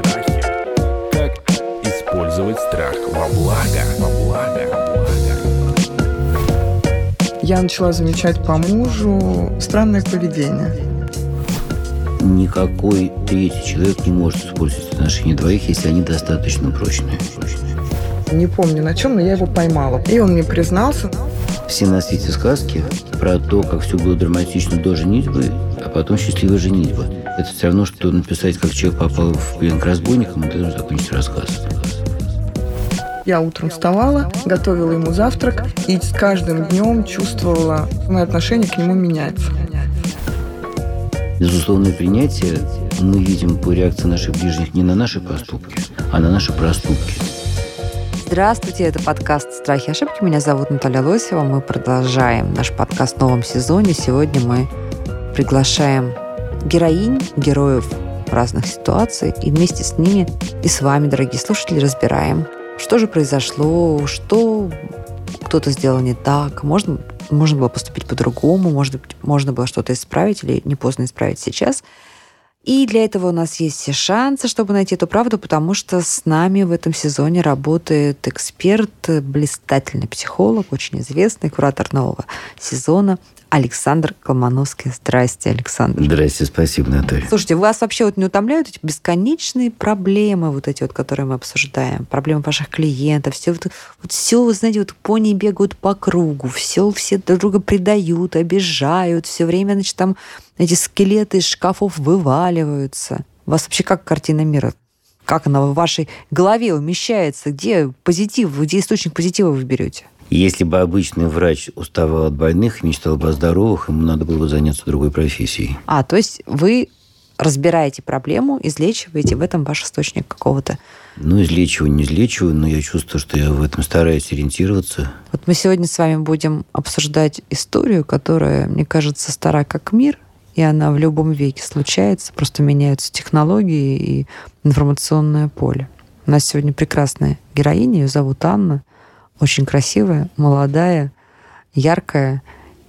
Страхи. Как использовать страх во благо? Во благо. Во благо. Я начала замечать по мужу странное поведение. Никакой третий человек не может использовать отношения двоих, если они достаточно прочные. Не помню на чем, но я его поймала. И он мне признался. Все на свете сказки про то, как все было драматично до женитьбы, а потом счастливая женитьба. Это все равно, что написать, как человек попал в плен к разбойникам, и ты закончить рассказ. Я утром вставала, готовила ему завтрак, и с каждым днем чувствовала, мое отношение к нему меняется. Безусловное принятие мы видим по реакции наших ближних не на наши поступки, а на наши проступки. Здравствуйте, это подкаст «Страхи и ошибки». Меня зовут Наталья Лосева. Мы продолжаем наш подкаст в новом сезоне. Сегодня мы приглашаем героинь, героев разных ситуаций, и вместе с ними и с вами, дорогие слушатели, разбираем, что же произошло, что кто-то сделал не так, можно, можно было поступить по-другому, может быть, можно было что-то исправить или не поздно исправить сейчас – и для этого у нас есть все шансы, чтобы найти эту правду, потому что с нами в этом сезоне работает эксперт, блистательный психолог, очень известный, куратор нового сезона Александр Колмановский. Здрасте, Александр. Здрасте, спасибо, Наталья. Слушайте, вас вообще вот не утомляют эти бесконечные проблемы, вот эти вот, которые мы обсуждаем, проблемы ваших клиентов, все вот, вот все, вы знаете, вот пони бегают по кругу, все, все друг друга предают, обижают, все время, значит, там эти скелеты из шкафов вываливаются. У вас вообще как картина мира? Как она в вашей голове умещается? Где позитив, где источник позитива вы берете? Если бы обычный врач уставал от больных и мечтал бы о здоровых, ему надо было бы заняться другой профессией. А, то есть вы разбираете проблему, излечиваете в этом ваш источник какого-то. Ну, излечиваю, не излечиваю, но я чувствую, что я в этом стараюсь ориентироваться. Вот мы сегодня с вами будем обсуждать историю, которая, мне кажется, стара как мир, и она в любом веке случается, просто меняются технологии и информационное поле. У нас сегодня прекрасная героиня, ее зовут Анна очень красивая, молодая, яркая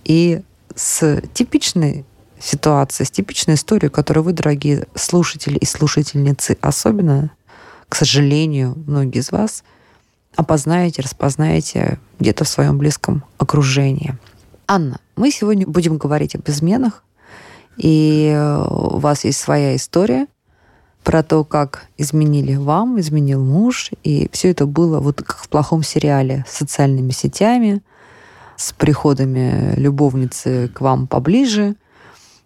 и с типичной ситуацией, с типичной историей, которую вы, дорогие слушатели и слушательницы, особенно, к сожалению, многие из вас опознаете, распознаете где-то в своем близком окружении. Анна, мы сегодня будем говорить об изменах, и у вас есть своя история – про то, как изменили вам, изменил муж, и все это было вот как в плохом сериале с социальными сетями, с приходами любовницы к вам поближе,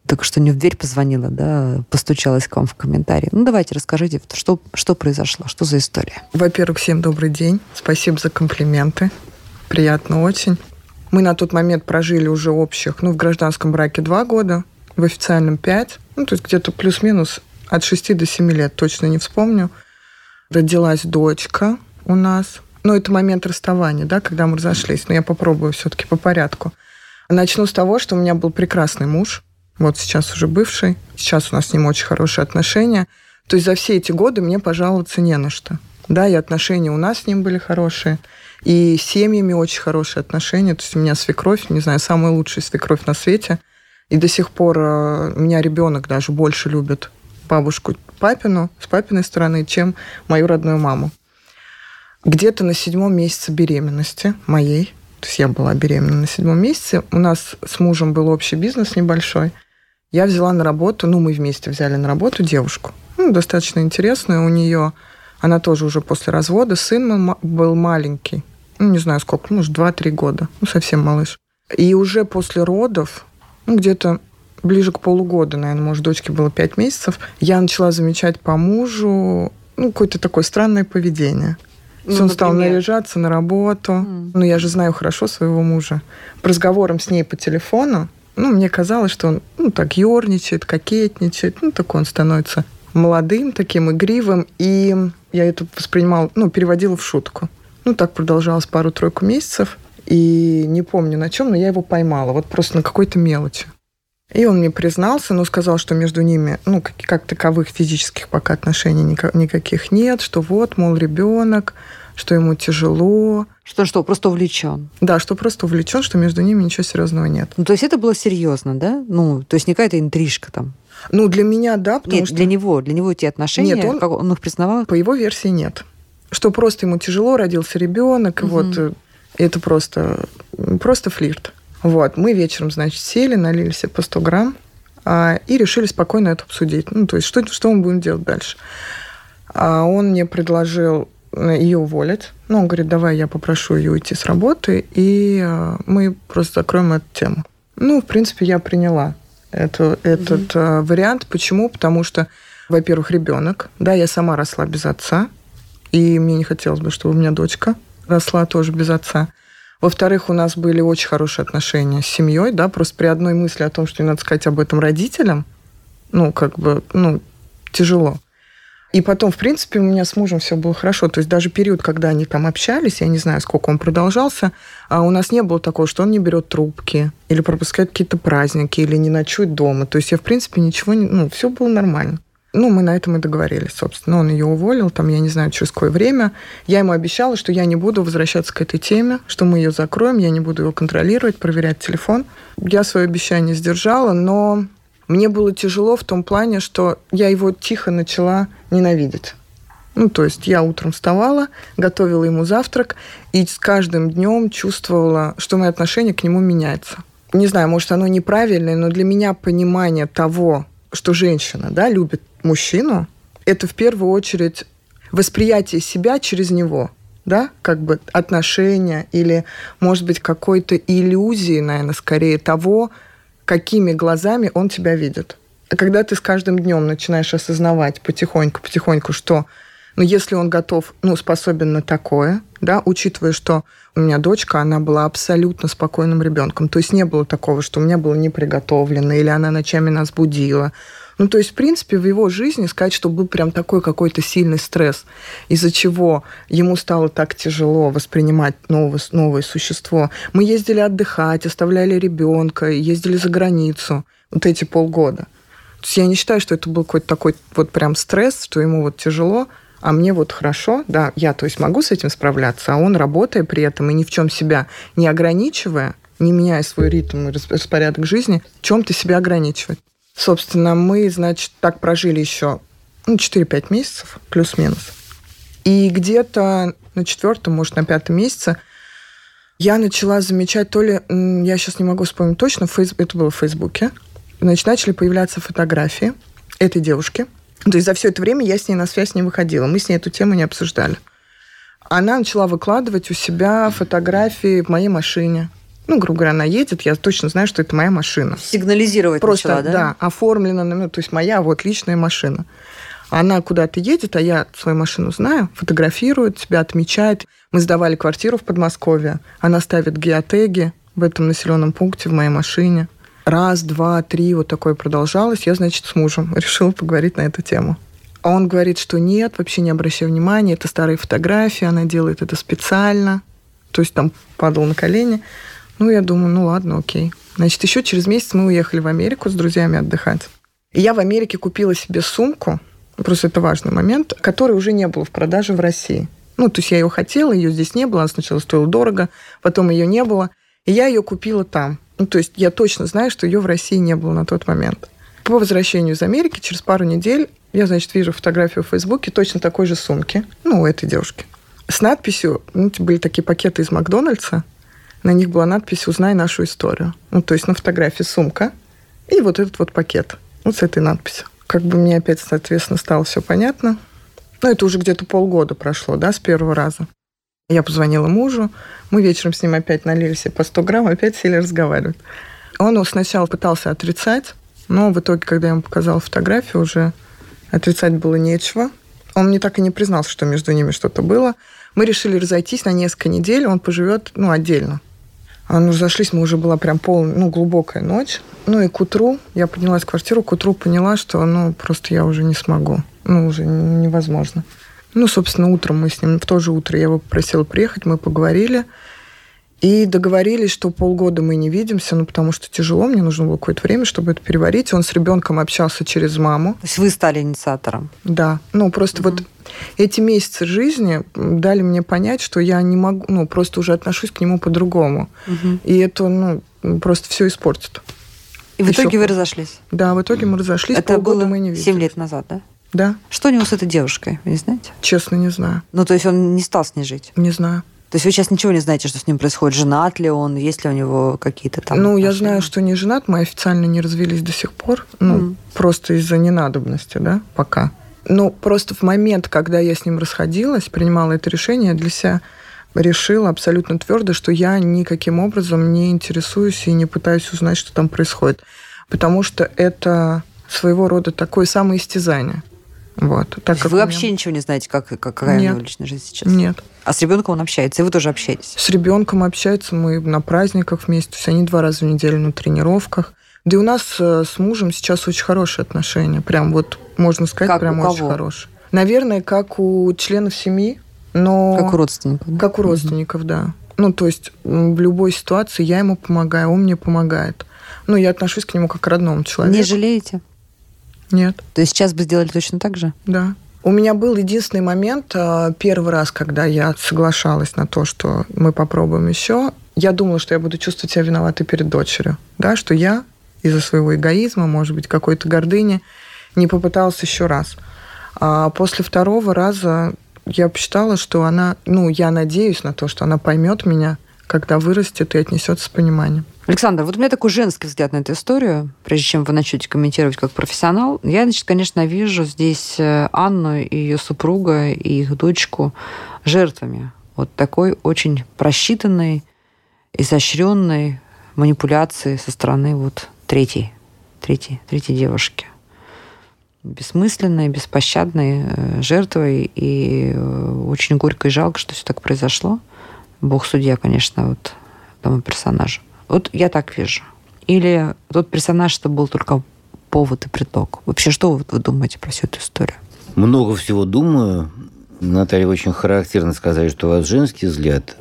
так что не в дверь позвонила, да, постучалась к вам в комментарии. Ну, давайте расскажите, что, что произошло, что за история? Во-первых, всем добрый день. Спасибо за комплименты. Приятно очень. Мы на тот момент прожили уже общих, ну, в гражданском браке два года, в официальном пять. Ну, то есть где-то плюс-минус от 6 до 7 лет, точно не вспомню. Родилась дочка у нас. Ну, это момент расставания, да, когда мы разошлись. Но я попробую все-таки по порядку. Начну с того, что у меня был прекрасный муж. Вот сейчас уже бывший. Сейчас у нас с ним очень хорошие отношения. То есть за все эти годы мне пожаловаться не на что. Да, и отношения у нас с ним были хорошие. И с семьями очень хорошие отношения. То есть у меня свекровь, не знаю, самая лучшая свекровь на свете. И до сих пор э, меня ребенок даже больше любит бабушку папину с папиной стороны, чем мою родную маму. Где-то на седьмом месяце беременности моей, то есть я была беременна на седьмом месяце, у нас с мужем был общий бизнес небольшой. Я взяла на работу, ну, мы вместе взяли на работу девушку. Ну, достаточно интересная у нее. Она тоже уже после развода. Сын был маленький. Ну, не знаю сколько, может, 2-3 года. Ну, совсем малыш. И уже после родов, ну, где-то ближе к полугода, наверное, может, дочке было пять месяцев, я начала замечать по мужу ну, какое-то такое странное поведение. Ну, он стал наряжаться на работу. Mm. Ну, я же знаю хорошо своего мужа. По разговорам с ней по телефону, ну, мне казалось, что он, ну, так ерничает, кокетничает. Ну, такой он становится молодым, таким игривым. И я это воспринимала, ну, переводила в шутку. Ну, так продолжалось пару-тройку месяцев. И не помню на чем, но я его поймала. Вот просто на какой-то мелочи. И он мне признался, но сказал, что между ними, ну, как, как таковых физических пока отношений никаких нет, что вот, мол, ребенок, что ему тяжело. Что что, просто увлечен? Да, что просто увлечен, что между ними ничего серьезного нет. Ну, то есть это было серьезно, да? Ну, то есть не какая-то интрижка там? Ну, для меня, да, потому нет, что... для него, для него эти отношения, Нет, он- как он их признавал? По его версии нет. Что просто ему тяжело, родился ребенок, и вот э, это просто, просто флирт. Вот, мы вечером, значит, сели, налили себе по 100 грамм а, и решили спокойно это обсудить. Ну, то есть, что, что мы будем делать дальше? А он мне предложил э, ее уволить. Ну, он говорит, давай я попрошу ее уйти с работы, и э, мы просто закроем эту тему. Ну, в принципе, я приняла эту, этот э, вариант. Почему? Потому что, во-первых, ребенок. Да, я сама росла без отца, и мне не хотелось бы, чтобы у меня дочка росла тоже без отца. Во-вторых, у нас были очень хорошие отношения с семьей, да, просто при одной мысли о том, что не надо сказать об этом родителям, ну, как бы, ну, тяжело. И потом, в принципе, у меня с мужем все было хорошо. То есть даже период, когда они там общались, я не знаю, сколько он продолжался, а у нас не было такого, что он не берет трубки, или пропускает какие-то праздники, или не ночует дома. То есть я, в принципе, ничего не... Ну, все было нормально. Ну, мы на этом и договорились, собственно. Он ее уволил, там, я не знаю, через какое время. Я ему обещала, что я не буду возвращаться к этой теме, что мы ее закроем, я не буду его контролировать, проверять телефон. Я свое обещание сдержала, но мне было тяжело в том плане, что я его тихо начала ненавидеть. Ну, то есть я утром вставала, готовила ему завтрак, и с каждым днем чувствовала, что мое отношение к нему меняется. Не знаю, может, оно неправильное, но для меня понимание того, что женщина да, любит мужчину, это в первую очередь восприятие себя через него, да, как бы отношения или, может быть, какой-то иллюзии, наверное, скорее того, какими глазами он тебя видит. А когда ты с каждым днем начинаешь осознавать потихоньку, потихоньку, что ну, если он готов, ну, способен на такое, да, учитывая, что у меня дочка, она была абсолютно спокойным ребенком. То есть не было такого, что у меня было не приготовлено, или она ночами нас будила. Ну, то есть, в принципе, в его жизни сказать, что был прям такой какой-то сильный стресс, из-за чего ему стало так тяжело воспринимать новое, новое существо. Мы ездили отдыхать, оставляли ребенка, ездили за границу вот эти полгода. То есть я не считаю, что это был какой-то такой вот прям стресс, что ему вот тяжело, а мне вот хорошо, да, я, то есть, могу с этим справляться, а он, работая при этом и ни в чем себя не ограничивая, не меняя свой ритм и рас- распорядок жизни, в чем-то себя ограничивать. Собственно, мы, значит, так прожили еще ну, 4-5 месяцев, плюс-минус. И где-то на четвертом, может, на пятом месяце я начала замечать то ли, я сейчас не могу вспомнить точно, это было в Фейсбуке, значит, начали появляться фотографии этой девушки. То есть за все это время я с ней на связь не выходила, мы с ней эту тему не обсуждали. Она начала выкладывать у себя фотографии в моей машине. Ну, грубо говоря, она едет, я точно знаю, что это моя машина. Сигнализировать Просто, начала, да? да, оформлена, ну, то есть моя вот личная машина. Она куда-то едет, а я свою машину знаю, фотографирует, себя отмечает. Мы сдавали квартиру в Подмосковье. Она ставит геотеги в этом населенном пункте в моей машине. Раз, два, три, вот такое продолжалось. Я, значит, с мужем решила поговорить на эту тему. А он говорит, что нет, вообще не обращай внимания, это старые фотографии, она делает это специально. То есть там падал на колени. Ну, я думаю, ну ладно, окей. Значит, еще через месяц мы уехали в Америку с друзьями отдыхать. И я в Америке купила себе сумку, просто это важный момент, которой уже не было в продаже в России. Ну, то есть я ее хотела, ее здесь не было, она сначала стоила дорого, потом ее не было, и я ее купила там. Ну, то есть я точно знаю, что ее в России не было на тот момент. По возвращению из Америки, через пару недель, я, значит, вижу фотографию в Фейсбуке точно такой же сумки, ну, у этой девушки, с надписью, ну, были такие пакеты из Макдональдса, на них была надпись «Узнай нашу историю». Ну, то есть на фотографии сумка и вот этот вот пакет, вот с этой надписью. Как бы мне опять, соответственно, стало все понятно. Ну, это уже где-то полгода прошло, да, с первого раза. Я позвонила мужу, мы вечером с ним опять налили себе по 100 грамм, опять сели разговаривать. Он сначала пытался отрицать, но в итоге, когда я ему показала фотографию, уже отрицать было нечего. Он мне так и не признался, что между ними что-то было. Мы решили разойтись на несколько недель, он поживет, ну, отдельно. А ну, зашлись, мы уже была прям пол, ну, глубокая ночь. Ну, и к утру, я поднялась в квартиру, к утру поняла, что, ну, просто я уже не смогу. Ну, уже невозможно. Ну, собственно, утром мы с ним, в то же утро я его попросила приехать, мы поговорили. И договорились, что полгода мы не видимся, ну, потому что тяжело, мне нужно было какое-то время, чтобы это переварить. Он с ребенком общался через маму. То есть вы стали инициатором? Да. Ну, просто mm-hmm. вот эти месяцы жизни дали мне понять, что я не могу, ну, просто уже отношусь к нему по-другому. Mm-hmm. И это, ну, просто все испортит. И в итоге вы разошлись? Да, в итоге мы разошлись. Это было мы не виделись. 7 лет назад, да? Да. Что у него с этой девушкой, вы не знаете? Честно, не знаю. Ну, то есть он не стал с ней жить? Не знаю. То есть вы сейчас ничего не знаете, что с ним происходит? Женат ли он? Есть ли у него какие-то там... Ну, отношения? я знаю, что не женат. Мы официально не развелись до сих пор. Ну, mm. просто из-за ненадобности, да, пока. Но просто в момент, когда я с ним расходилась, принимала это решение, для себя решила абсолютно твердо, что я никаким образом не интересуюсь и не пытаюсь узнать, что там происходит. Потому что это своего рода такое самоистязание. Вот, так как вы меня... вообще ничего не знаете, как, как, какая Нет. у него личная жизнь сейчас? Нет. А с ребенком он общается, и вы тоже общаетесь? С ребенком общается, мы на праздниках вместе, то есть они два раза в неделю на тренировках. Да и у нас э, с мужем сейчас очень хорошие отношения. Прям вот, можно сказать, как прям очень хорошие. Наверное, как у членов семьи, но... Как у родственников. Как у родственников, угу. да. Ну, то есть в любой ситуации я ему помогаю, он мне помогает. Ну, я отношусь к нему как к родному человеку. Не жалеете? Нет. То есть сейчас бы сделали точно так же? Да. У меня был единственный момент, а, первый раз, когда я соглашалась на то, что мы попробуем еще. Я думала, что я буду чувствовать себя виноватой перед дочерью. Да, что я из-за своего эгоизма, может быть, какой-то гордыни, не попыталась еще раз. А после второго раза я посчитала, что она, ну, я надеюсь на то, что она поймет меня, когда вырастет и отнесется с пониманием. Александр, вот у меня такой женский взгляд на эту историю, прежде чем вы начнете комментировать как профессионал. Я, значит, конечно, вижу здесь э, Анну и ее супруга, и их дочку жертвами вот такой очень просчитанной, изощренной манипуляции со стороны вот третьей, третьей, третьей девушки. Бессмысленной, беспощадной э, жертвой, и э, очень горько и жалко, что все так произошло. Бог судья, конечно, вот этому персонажу. Вот я так вижу. Или тот персонаж, это был только повод и предлог. Вообще, что вы, вы думаете про всю эту историю? Много всего думаю. Наталья очень характерно сказать, что у вас женский взгляд.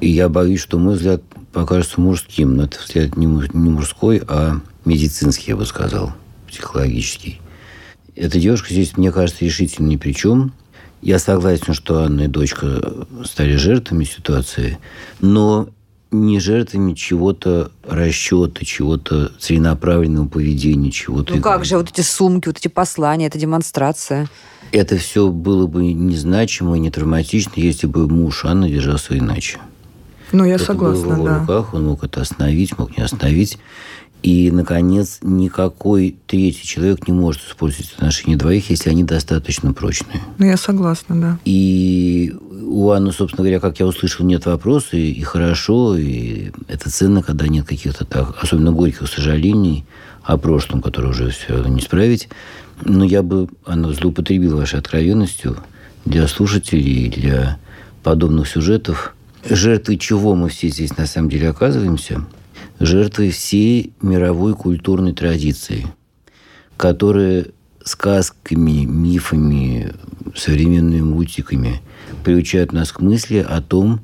И я боюсь, что мой взгляд покажется мужским. Но это взгляд не мужской, а медицинский, я бы сказал, психологический. Эта девушка здесь, мне кажется, решительно ни при чем. Я согласен, что Анна и дочка стали жертвами ситуации, но не жертвами чего-то расчета, чего-то целенаправленного поведения, чего-то. Ну как же, вот эти сумки, вот эти послания, эта демонстрация. Это все было бы незначимо и не травматично, если бы муж Анны держался иначе. Ну, я это согласна, было в его да. руках, он мог это остановить, мог не остановить. И, наконец, никакой третий человек не может использовать отношения двоих, если они достаточно прочные. Ну, я согласна, да. И у Анны, собственно говоря, как я услышал, нет вопроса, и, и хорошо, и это ценно, когда нет каких-то так, особенно горьких сожалений о прошлом, которое уже все не исправить. Но я бы, она злоупотребила вашей откровенностью для слушателей, для подобных сюжетов. Жертвы чего мы все здесь на самом деле оказываемся – жертвой всей мировой культурной традиции, которая сказками, мифами, современными мультиками приучают нас к мысли о том,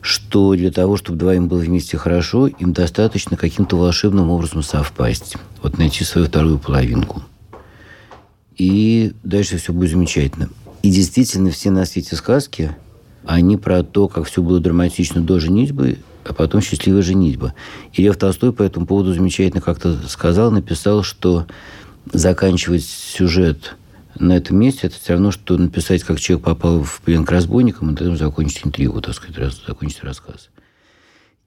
что для того, чтобы двоим было вместе хорошо, им достаточно каким-то волшебным образом совпасть. Вот найти свою вторую половинку. И дальше все будет замечательно. И действительно, все на свете сказки, они про то, как все было драматично до женитьбы, а потом счастливая женитьба. И Лев Толстой по этому поводу замечательно как-то сказал, написал, что заканчивать сюжет на этом месте, это все равно, что написать, как человек попал в плен к разбойникам, и потом закончить интригу, так сказать, закончить рассказ.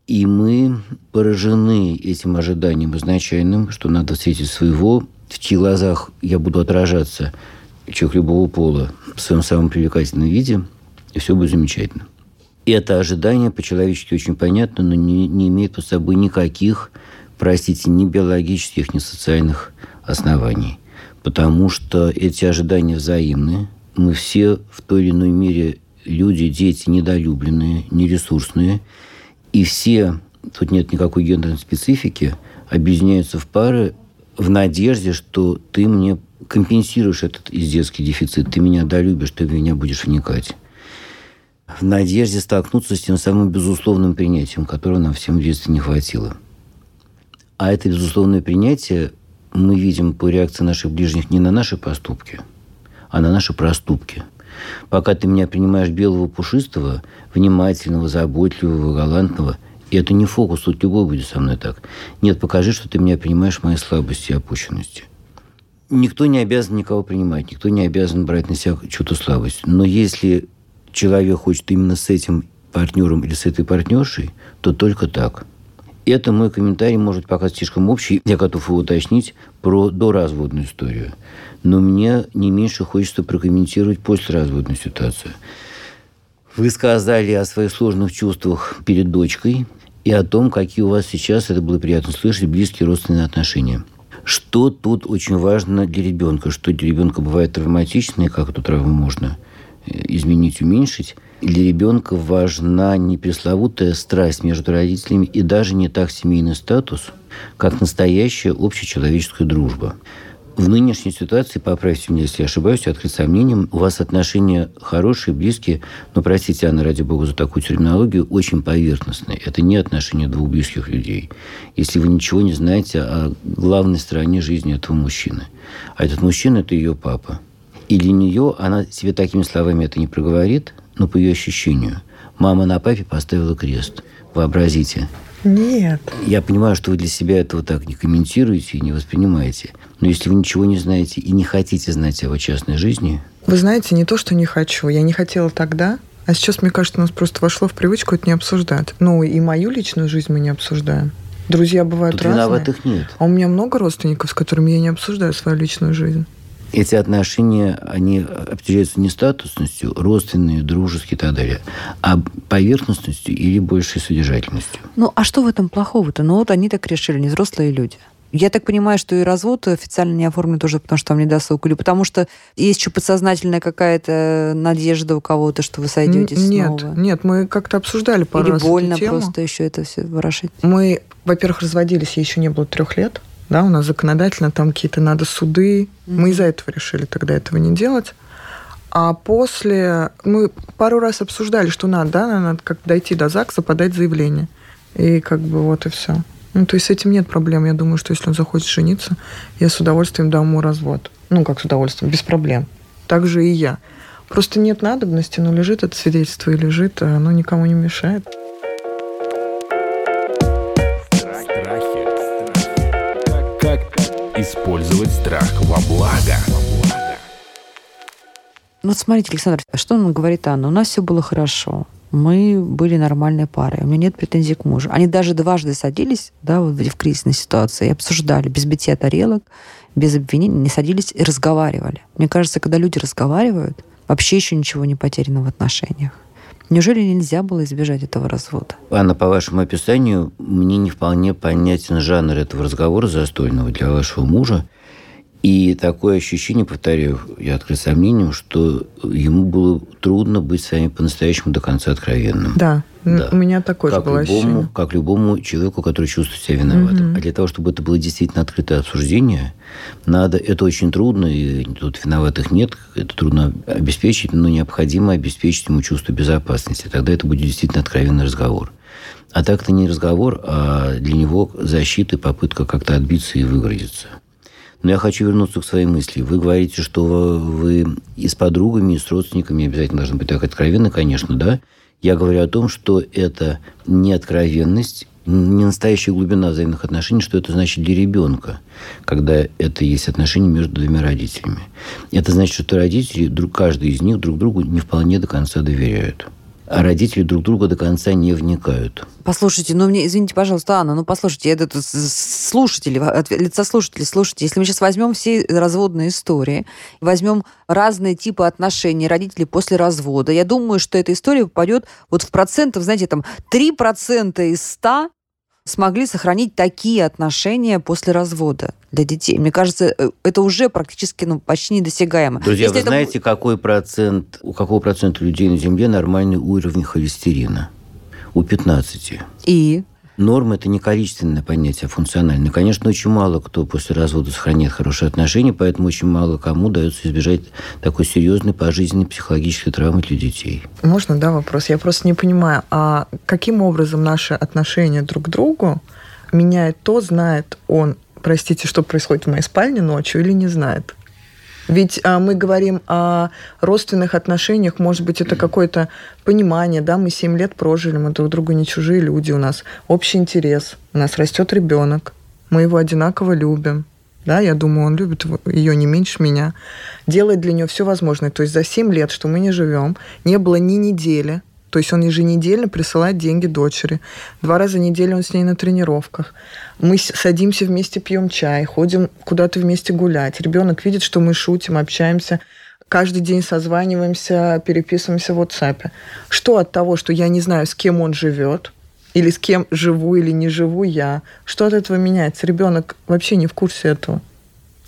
И мы поражены этим ожиданием изначальным, что надо встретить своего, в чьих глазах я буду отражаться, человек любого пола, в своем самом привлекательном виде, и все будет замечательно. И это ожидание по-человечески очень понятно, но не, не имеет под собой никаких, простите, ни биологических, ни социальных оснований. Потому что эти ожидания взаимны. Мы все в той или иной мере люди, дети недолюбленные, нересурсные. И все, тут нет никакой гендерной специфики, объединяются в пары в надежде, что ты мне компенсируешь этот издетский дефицит, ты меня долюбишь, ты в меня будешь вникать. В надежде столкнуться с тем самым безусловным принятием, которого нам всем в детстве не хватило. А это безусловное принятие мы видим по реакции наших ближних не на наши поступки, а на наши проступки. Пока ты меня принимаешь белого пушистого, внимательного, заботливого, галантного, и это не фокус, тут любой будет со мной так. Нет, покажи, что ты меня принимаешь мои слабости и опущенности. Никто не обязан никого принимать, никто не обязан брать на себя чью-то слабость. Но если человек хочет именно с этим партнером или с этой партнершей, то только так – это мой комментарий, может, пока слишком общий. Я готов его уточнить про доразводную историю. Но мне не меньше хочется прокомментировать послеразводную ситуацию. Вы сказали о своих сложных чувствах перед дочкой и о том, какие у вас сейчас, это было приятно слышать, близкие родственные отношения. Что тут очень важно для ребенка? Что для ребенка бывает травматично, и как эту травму можно изменить, уменьшить – для ребенка важна не пресловутая страсть между родителями и даже не так семейный статус, как настоящая общечеловеческая дружба. В нынешней ситуации, поправьте меня, если я ошибаюсь, открыть сомнением, у вас отношения хорошие, близкие, но, простите, Анна, ради бога, за такую терминологию, очень поверхностные. Это не отношения двух близких людей. Если вы ничего не знаете о главной стороне жизни этого мужчины. А этот мужчина – это ее папа. И для нее она себе такими словами это не проговорит, но по ее ощущению. Мама на папе поставила крест. Вообразите. Нет. Я понимаю, что вы для себя этого так не комментируете и не воспринимаете. Но если вы ничего не знаете и не хотите знать о его частной жизни... Вы знаете, не то, что не хочу. Я не хотела тогда, а сейчас, мне кажется, у нас просто вошло в привычку это не обсуждать. Ну, и мою личную жизнь мы не обсуждаем. Друзья бывают Тут разные. виноватых нет. А у меня много родственников, с которыми я не обсуждаю свою личную жизнь эти отношения, они определяются не статусностью, родственные, дружеские и так далее, а поверхностностью или большей содержательностью. Ну, а что в этом плохого-то? Ну, вот они так решили, не взрослые люди. Я так понимаю, что и развод официально не оформлен тоже, потому что там не досуг, или потому что есть еще подсознательная какая-то надежда у кого-то, что вы сойдетесь нет, снова. Нет, мы как-то обсуждали пару или раз больно эту тему. просто еще это все ворошить. Мы, во-первых, разводились, ей еще не было трех лет. Да, у нас законодательно там какие-то надо суды. Mm-hmm. Мы из-за этого решили тогда этого не делать. А после мы пару раз обсуждали, что надо, да, надо как дойти до ЗАГСа, подать заявление. И как бы вот и все. Ну, то есть с этим нет проблем. Я думаю, что если он захочет жениться, я с удовольствием дам ему развод. Ну, как с удовольствием, без проблем. Так же и я. Просто нет надобности, но лежит это свидетельство и лежит, а оно никому не мешает. Использовать страх во благо. Ну, смотрите, Александр, что он говорит Анна? У нас все было хорошо. Мы были нормальной парой. У меня нет претензий к мужу. Они даже дважды садились да, вот в кризисной ситуации и обсуждали без битья тарелок, без обвинений, не садились и разговаривали. Мне кажется, когда люди разговаривают, вообще еще ничего не потеряно в отношениях. Неужели нельзя было избежать этого развода? Анна, по вашему описанию, мне не вполне понятен жанр этого разговора застольного для вашего мужа. И такое ощущение, повторяю, я открыт сомнением, что ему было трудно быть с вами по-настоящему до конца откровенным. Да, да. у меня такое как же было любому, ощущение. Как любому человеку, который чувствует себя виноватым. Угу. А для того, чтобы это было действительно открытое обсуждение, надо, это очень трудно, и тут виноватых нет, это трудно обеспечить, но необходимо обеспечить ему чувство безопасности. Тогда это будет действительно откровенный разговор. А так это не разговор, а для него защита и попытка как-то отбиться и выгородиться. Но я хочу вернуться к своей мысли. Вы говорите, что вы и с подругами, и с родственниками обязательно должны быть так откровенны, конечно, да. Я говорю о том, что это не откровенность, не настоящая глубина взаимных отношений, что это значит для ребенка, когда это есть отношения между двумя родителями. Это значит, что родители, каждый из них друг другу не вполне до конца доверяют а родители друг друга до конца не вникают. Послушайте, ну мне, извините, пожалуйста, Анна, ну послушайте, это слушатели, от лица слушателей, слушайте, если мы сейчас возьмем все разводные истории, возьмем разные типы отношений родителей после развода, я думаю, что эта история попадет вот в процентов, знаете, там 3% из 100 смогли сохранить такие отношения после развода для детей. Мне кажется, э, это уже практически ну, почти недосягаемо. Друзья, Если вы это... знаете, какой процент, у какого процента людей на Земле нормальный уровень холестерина? У 15. И? Норма – это не количественное понятие, а функциональное. Конечно, очень мало кто после развода сохраняет хорошие отношения, поэтому очень мало кому удается избежать такой серьезной пожизненной психологической травмы для детей. Можно, да, вопрос? Я просто не понимаю, а каким образом наши отношения друг к другу меняет то, знает он, простите, что происходит в моей спальне ночью или не знает? Ведь а, мы говорим о родственных отношениях, может быть, это какое-то понимание, да, мы 7 лет прожили, мы друг другу не чужие люди, у нас общий интерес, у нас растет ребенок, мы его одинаково любим, да, я думаю, он любит ее не меньше меня, делает для нее все возможное. То есть за 7 лет, что мы не живем, не было ни недели, то есть он еженедельно присылает деньги дочери. Два раза в неделю он с ней на тренировках. Мы садимся вместе, пьем чай, ходим куда-то вместе гулять. Ребенок видит, что мы шутим, общаемся. Каждый день созваниваемся, переписываемся в WhatsApp. Что от того, что я не знаю, с кем он живет, или с кем живу или не живу я, что от этого меняется? Ребенок вообще не в курсе этого.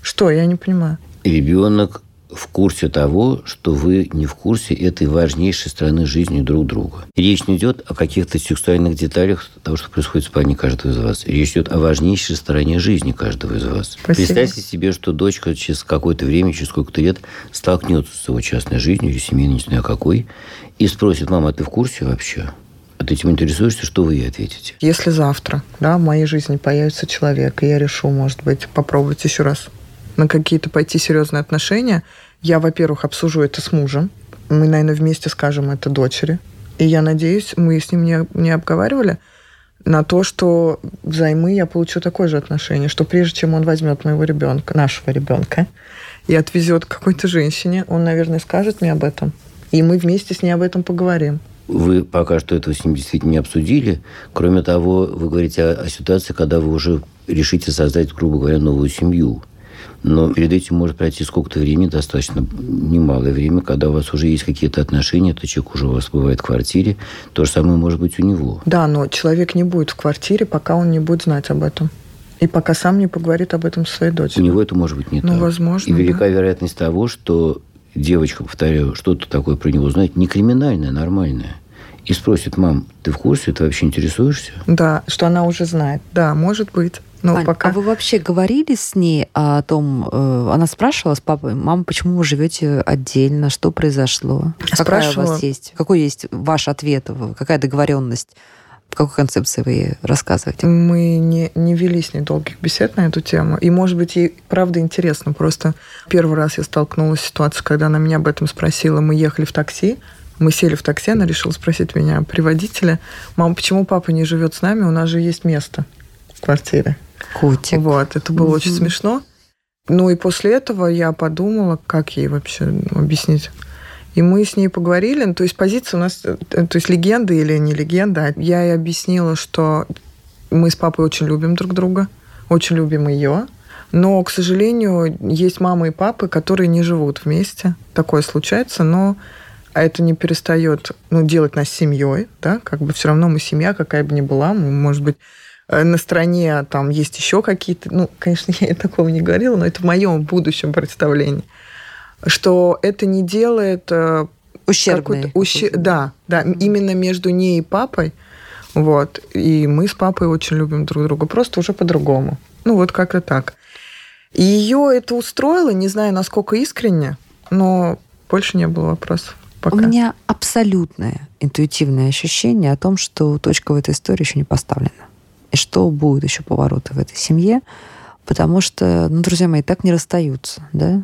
Что? Я не понимаю. Ребенок в курсе того, что вы не в курсе этой важнейшей стороны жизни друг друга. Речь не идет о каких-то сексуальных деталях того, что происходит в спальне каждого из вас. Речь идет о важнейшей стороне жизни каждого из вас. Спасибо. Представьте себе, что дочка через какое-то время, через сколько-то лет столкнется с его частной жизнью или семейной, не знаю какой, и спросит, мама, а ты в курсе вообще? А ты этим интересуешься, что вы ей ответите? Если завтра да, в моей жизни появится человек, и я решу, может быть, попробовать еще раз на какие-то пойти серьезные отношения, я, во-первых, обсужу это с мужем. Мы, наверное, вместе скажем это дочери. И я надеюсь, мы с ним не, не обговаривали на то, что взаймы я получу такое же отношение, что прежде чем он возьмет моего ребенка, нашего ребенка, и отвезет к какой-то женщине, он, наверное, скажет мне об этом. И мы вместе с ней об этом поговорим. Вы пока что этого с ним действительно не обсудили. Кроме того, вы говорите о, о ситуации, когда вы уже решите создать, грубо говоря, новую семью. Но перед этим может пройти сколько-то времени, достаточно немалое время, когда у вас уже есть какие-то отношения, то человек уже у вас бывает в квартире. То же самое может быть у него. Да, но человек не будет в квартире, пока он не будет знать об этом. И пока сам не поговорит об этом со своей дочерью. У него это может быть не ну, так. возможно, И велика да. вероятность того, что девочка, повторяю, что-то такое про него знает, не криминальное, нормальное. И спросит, мам, ты в курсе, ты вообще интересуешься? Да, что она уже знает. Да, может быть. Но Ань, пока... А вы вообще говорили с ней о том, э, она спрашивала с папой, мама, почему вы живете отдельно, что произошло? Какая Спрашивала. у вас есть? Какой есть ваш ответ? Какая договоренность? В какой концепции вы рассказываете? Мы не, не вели с ней долгих бесед на эту тему. И, может быть, ей правда интересно. Просто первый раз я столкнулась с ситуацией, когда она меня об этом спросила. Мы ехали в такси, мы сели в такси, она решила спросить меня при водителе, мама, почему папа не живет с нами, у нас же есть место в квартире. Котик. Вот, это было очень смешно. Ну и после этого я подумала, как ей вообще ну, объяснить. И мы с ней поговорили, ну, то есть позиция у нас, э, то есть легенда или не легенда. Я ей объяснила, что мы с папой очень любим друг друга, очень любим ее, но, к сожалению, есть мама и папы, которые не живут вместе. Такое случается, но это не перестает ну, делать нас семьей, да, как бы все равно мы семья, какая бы ни была, мы, может быть, э, на стороне там есть еще какие-то, ну, конечно, я такого не говорила, но это в моем будущем представлении, что это не делает э, Ущербный. Ущер... Да, да, именно между ней и папой, вот, и мы с папой очень любим друг друга, просто уже по-другому. Ну, вот как-то так. И ее это устроило, не знаю, насколько искренне, но больше не было вопросов. Пока. У меня абсолютное интуитивное ощущение о том, что точка в этой истории еще не поставлена. И что будут еще повороты в этой семье. Потому что, ну, друзья мои, так не расстаются. Да?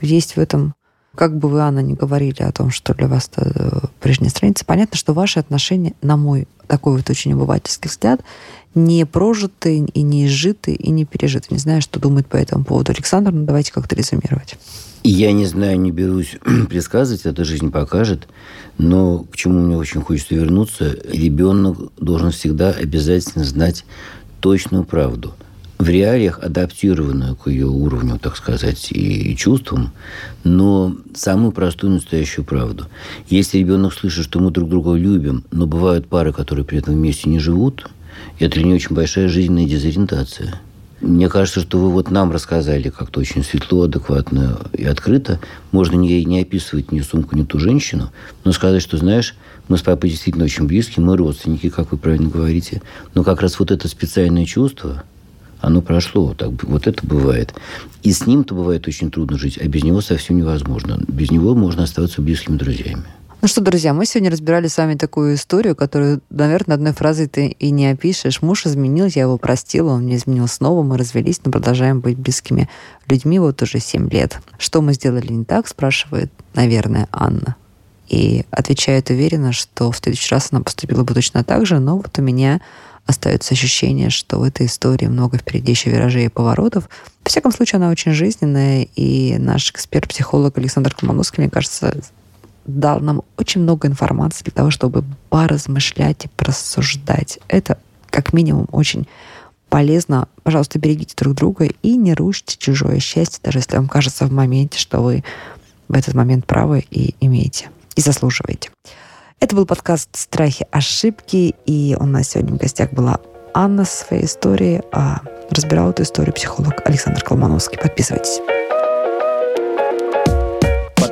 Есть в этом как бы вы, Анна, не говорили о том, что для вас это прежняя страница, понятно, что ваши отношения, на мой такой вот очень обывательский взгляд, не прожиты и не изжиты и не пережиты. Не знаю, что думает по этому поводу Александр, но давайте как-то резюмировать. Я не знаю, не берусь предсказывать, это жизнь покажет, но к чему мне очень хочется вернуться, ребенок должен всегда обязательно знать точную правду – в реалиях адаптированную к ее уровню, так сказать, и чувствам, но самую простую настоящую правду. Если ребенок слышит, что мы друг друга любим, но бывают пары, которые при этом вместе не живут, это для нее очень большая жизненная дезориентация. Мне кажется, что вы вот нам рассказали как-то очень светло, адекватно и открыто. Можно не, не описывать ни сумку, ни ту женщину, но сказать, что, знаешь, мы с папой действительно очень близкие, мы родственники, как вы правильно говорите. Но как раз вот это специальное чувство, оно прошло. Так, вот это бывает. И с ним-то бывает очень трудно жить, а без него совсем невозможно. Без него можно оставаться близкими друзьями. Ну что, друзья, мы сегодня разбирали с вами такую историю, которую, наверное, одной фразой ты и не опишешь. Муж изменил, я его простила, он мне изменил снова, мы развелись, но продолжаем быть близкими людьми вот уже 7 лет. Что мы сделали не так, спрашивает, наверное, Анна. И отвечает уверенно, что в следующий раз она поступила бы точно так же, но вот у меня остается ощущение, что в этой истории много впереди еще виражей и поворотов. Во всяком случае, она очень жизненная, и наш эксперт-психолог Александр Колмановский, мне кажется, дал нам очень много информации для того, чтобы поразмышлять и просуждать. Это как минимум очень полезно. Пожалуйста, берегите друг друга и не рушите чужое счастье, даже если вам кажется в моменте, что вы в этот момент правы и имеете, и заслуживаете. Это был подкаст «Страхи, ошибки», и у нас сегодня в гостях была Анна со своей историей, а разбирал эту историю психолог Александр Колмановский. Подписывайтесь.